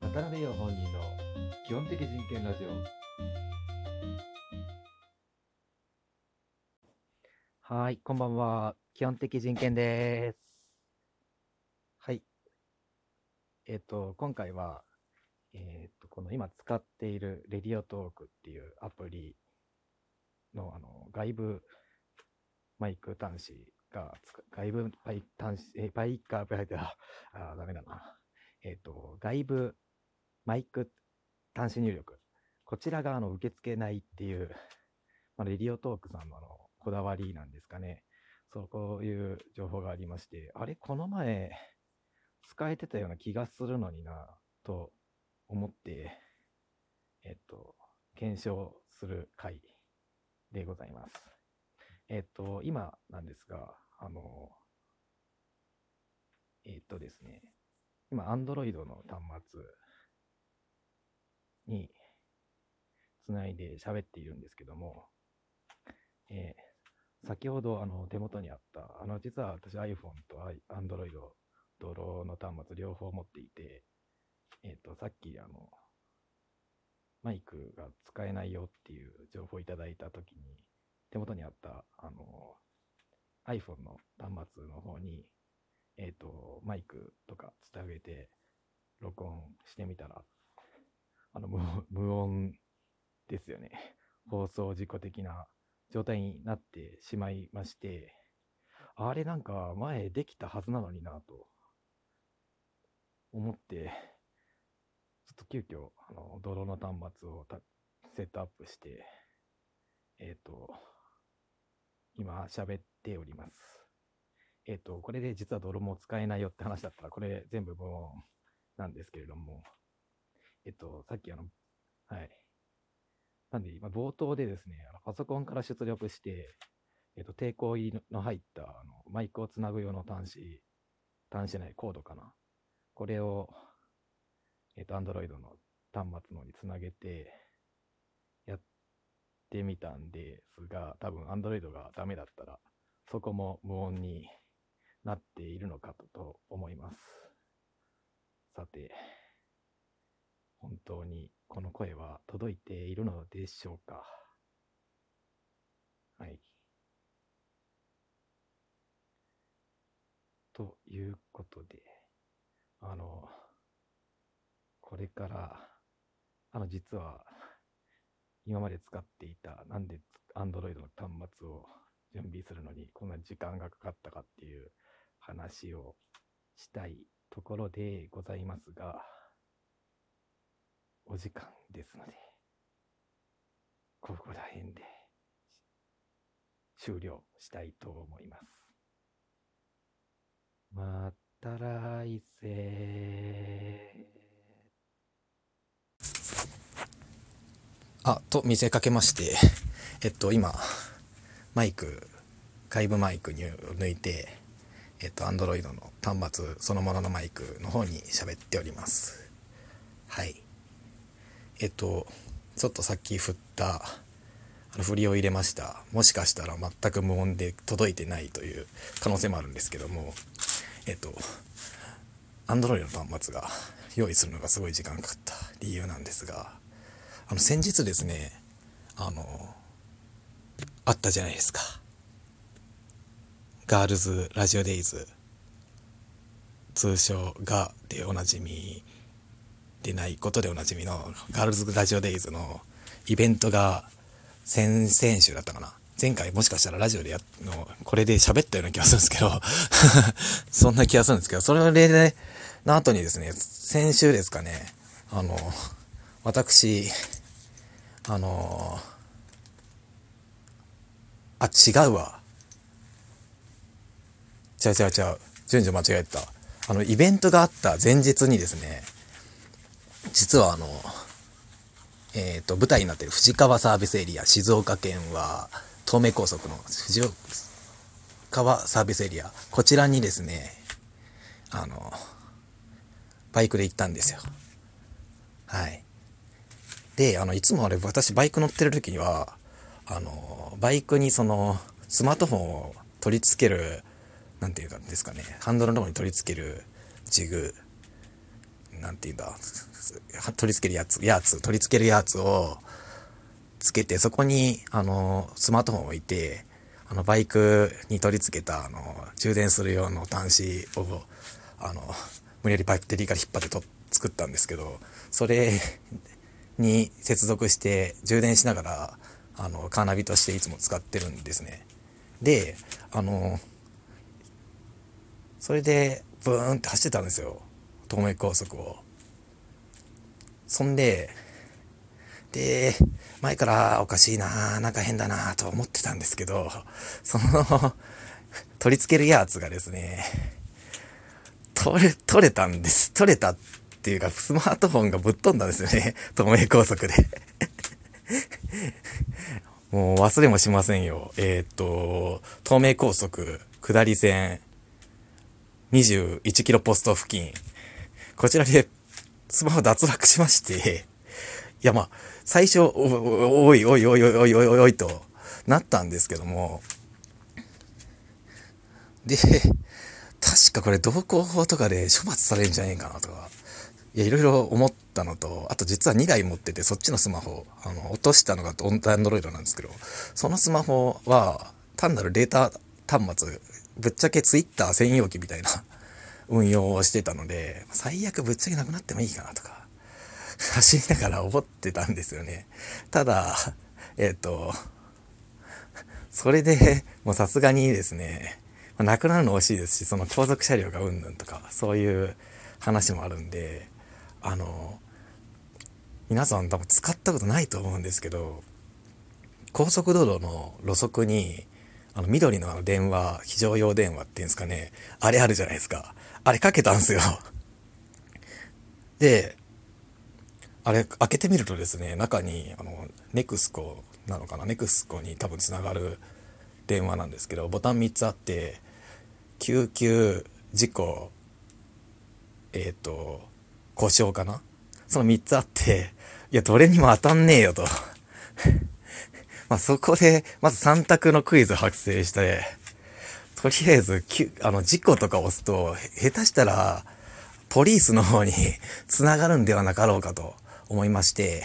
渡辺陽本人の基本的人権ラジオ。はい、こんばんは。基本的人権です。はい。えっ、と、今回は、えっ、と、この今使っているレディオトークっていうアプリの、あの、外部マイク端子が外部パイ端子、え、パイカー、パイカー、あー、ダメだな。えっ、と、外部マイク端子入力。こちらが、あの、受け付けないっていう、まあ、レディオトークさんのあの、こだわりなんですかね。そう、こういう情報がありまして、あれ、この前、使えてたような気がするのにな、と思って、えっと、検証する回でございます。えっと、今なんですが、あの、えっとですね、今、Android の端末につないで喋っているんですけども、えー先ほどあの手元にあった、あの実は私 iPhone と Android、ドローの端末両方持っていて、えっ、と、さっきあの、マイクが使えないよっていう情報をいただいたときに、手元にあったあの iPhone の端末の方に、えっ、と、マイクとかつなげて録音してみたら、あの無無音ですよね。放送事故的な状態になってしまいまして、あれなんか前できたはずなのになと思って、ちょっと急遽、あの、泥の端末をたセットアップして、えっ、と、今喋っております。えっ、と、これで実は泥も使えないよって話だったら、これ全部無音なんですけれども、えっ、と、さっきあの、はい。なんで、今、冒頭でですね、あのパソコンから出力して、えっ、と、抵抗入りの入った、あの、マイクをつなぐ用の端子、端子じゃない、コードかな。これを、えっ、と、Android の端末のにつなげて、やってみたんですが、多分 Android がダメだったら、そこも無音になっているのかとと思います。さて、本当にこの声は届いているのでしょうかはい。ということで、あの、これから、あの、実は、今まで使っていた、なんで Android の端末を準備するのにこんな時間がかかったかっていう話をしたいところでございますが、お時間ですので、ここら辺で終了したいと思います。また来世。あ、と見せかけまして、えっと、今、マイク、外部マイクに抜いて、えっと、Android の端末そのもののマイクの方に喋っております。はい。えっと、ちょっとさっき振った、あの振りを入れました。もしかしたら全く無音で届いてないという可能性もあるんですけども、えっと、Android の端末が用意するのがすごい時間かかった理由なんですが、あの、先日ですね、あの、あったじゃないですか。ガールズラジオデイズ、通称がでおなじみでないことでおなじみのガールズラジオデイズのイベントが先々週だったかな。前回もしかしたらラジオでやの、これで喋ったような気がするんですけど、そんな気がするんですけど、それの例で、の後にですね、先週ですかね、あの、私、あの、あ、違うわ。違う違う違う。順序間違えた。あの、イベントがあった前日にですね、実はあの、えっ、と、舞台になってる藤川サービスエリア、静岡県は、東名高速の藤川サービスエリア、こちらにですね、あの、バイクで行ったんですよ。はい。で、あの、いつもあれ、私バイク乗ってる時には、あの、バイクにその、スマートフォンを取り付ける、なんていうかですかね、ハンドルのところに取り付けるジグなんていうんだ、取り付けるやつ、やつ、取り付けるやつをつけて、そこに、あの、スマートフォンを置いて、あの、バイクに取り付けた、あの、充電する用の端子を、あの、無理やりバイクテリーから引っ張ってと作ったんですけど、それに接続して充電しながら、あの、カーナビとしていつも使ってるんですね。で、あの、それで、ブーンって走ってたんですよ。東名高速を。そんで、で、前からおかしいななんか変だなと思ってたんですけど、その、取り付けるやつがですね、取れ、取れたんです。取れたっていうか、スマートフォンがぶっ飛んだんですよね。東名高速で もう忘れもしませんよ。えっ、と、東名高速下り線21キロポスト付近。こちらでスマホ脱落しまして、いやまあ、最初、おいおいおいおいおいおいおいとなったんですけども、で、確かこれ同行法とかで処罰されるんじゃねえかなとか、いや、いろいろ思ったのと、あと実は2台持ってて、そっちのスマホ、あの、落としたのがオンタンドロイドなんですけど、そのスマホは、単なるデータ端末、ぶっちゃけツイッター専用機みたいな運用をしてたので、最悪ぶっちゃけなくなってもいいかなとか、走りながら思ってたんですよね。ただ、えっ、ー、と、それでもうさすがにですね、まあ、なくなるの惜しいですし、その後続車両がうんぬんとか、そういう話もあるんで、あの、皆さん多分使ったことないと思うんですけど、高速道路の路側に、あの、緑のあの電話、非常用電話っていうんですかね、あれあるじゃないですか。あれかけたんすよ。で、あれ開けてみるとですね、中に、あの、ネクスコなのかな、ネクスコに多分つながる電話なんですけど、ボタン3つあって、救急、事故、えっ、ー、と、故障かな？その3つあって、いや、どれにも当たんねえよと。まあ、そこで、まず3択のクイズ発生して、とりあえず、あの、事故とか押すと、下手したら、ポリースの方に 繋がるんではなかろうかと思いまして、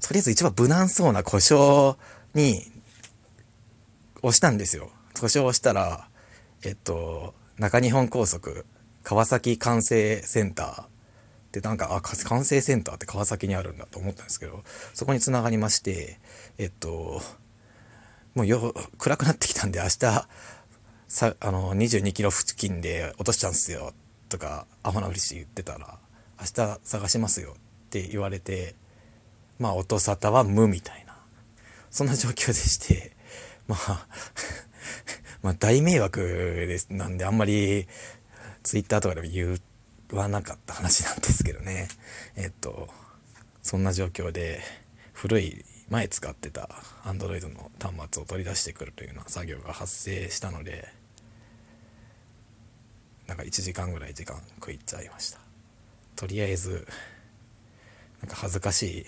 とりあえず一番無難そうな故障に押したんですよ。故障をしたら、えっと、中日本高速川崎管制センターでなんか、あ、管制センターって川崎にあるんだと思ったんですけど、そこに繋がりまして、えっと、もうよ、暗くなってきたんで明日、さ、あの、22キロ付近で落としちゃうんすよ、とか、アホなふりして言ってたら、明日探しますよって言われて、まあ、音沙汰は無みたいな、そんな状況でして、まあ まあ、大迷惑です、なんで、あんまり、ツイッターとかでも言わなかった話なんですけどね。えっと、そんな状況で、古い、前使ってた Android の端末を取り出してくるというような作業が発生したので、なんか1時間ぐらい時間食いちゃいました。とりあえず、なんか恥ずかし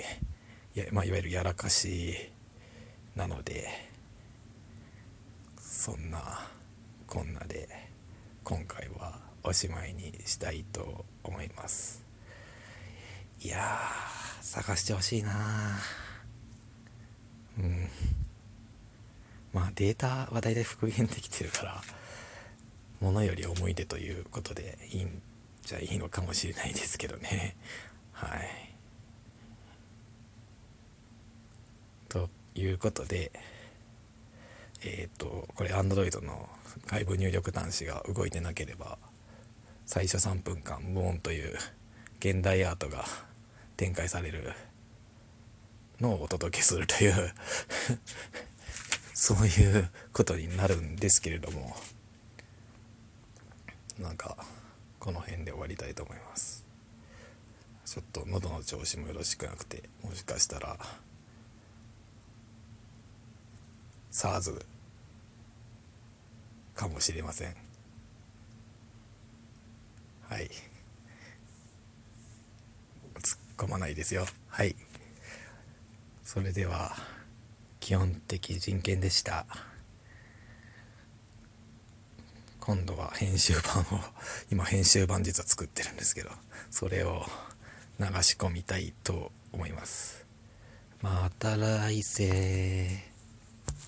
い、いやまあ、いわゆるやらかしなので、そんなこんなで今回はおしまいにしたいと思いますいや探してほしいなうん。まあデータは大体復元できてるからものより思い出ということでいいんじゃいいのかもしれないですけどね。はい。ということでえっ、ー、とこれ Android の外部入力端子が動いてなければ最初3分間無音という現代アートが展開されるのをお届けするという そういうことになるんですけれどもなんかこの辺で終わりたいと思います。ちょっと喉の調子もよろしくなくてもしかしたら SARS かもしれません。はい。突っ込まないですよ。はい。それでは基本的人権でした。今度は編集版を今編集版実は作ってるんですけどそれを流し込みたいと思います。また来世。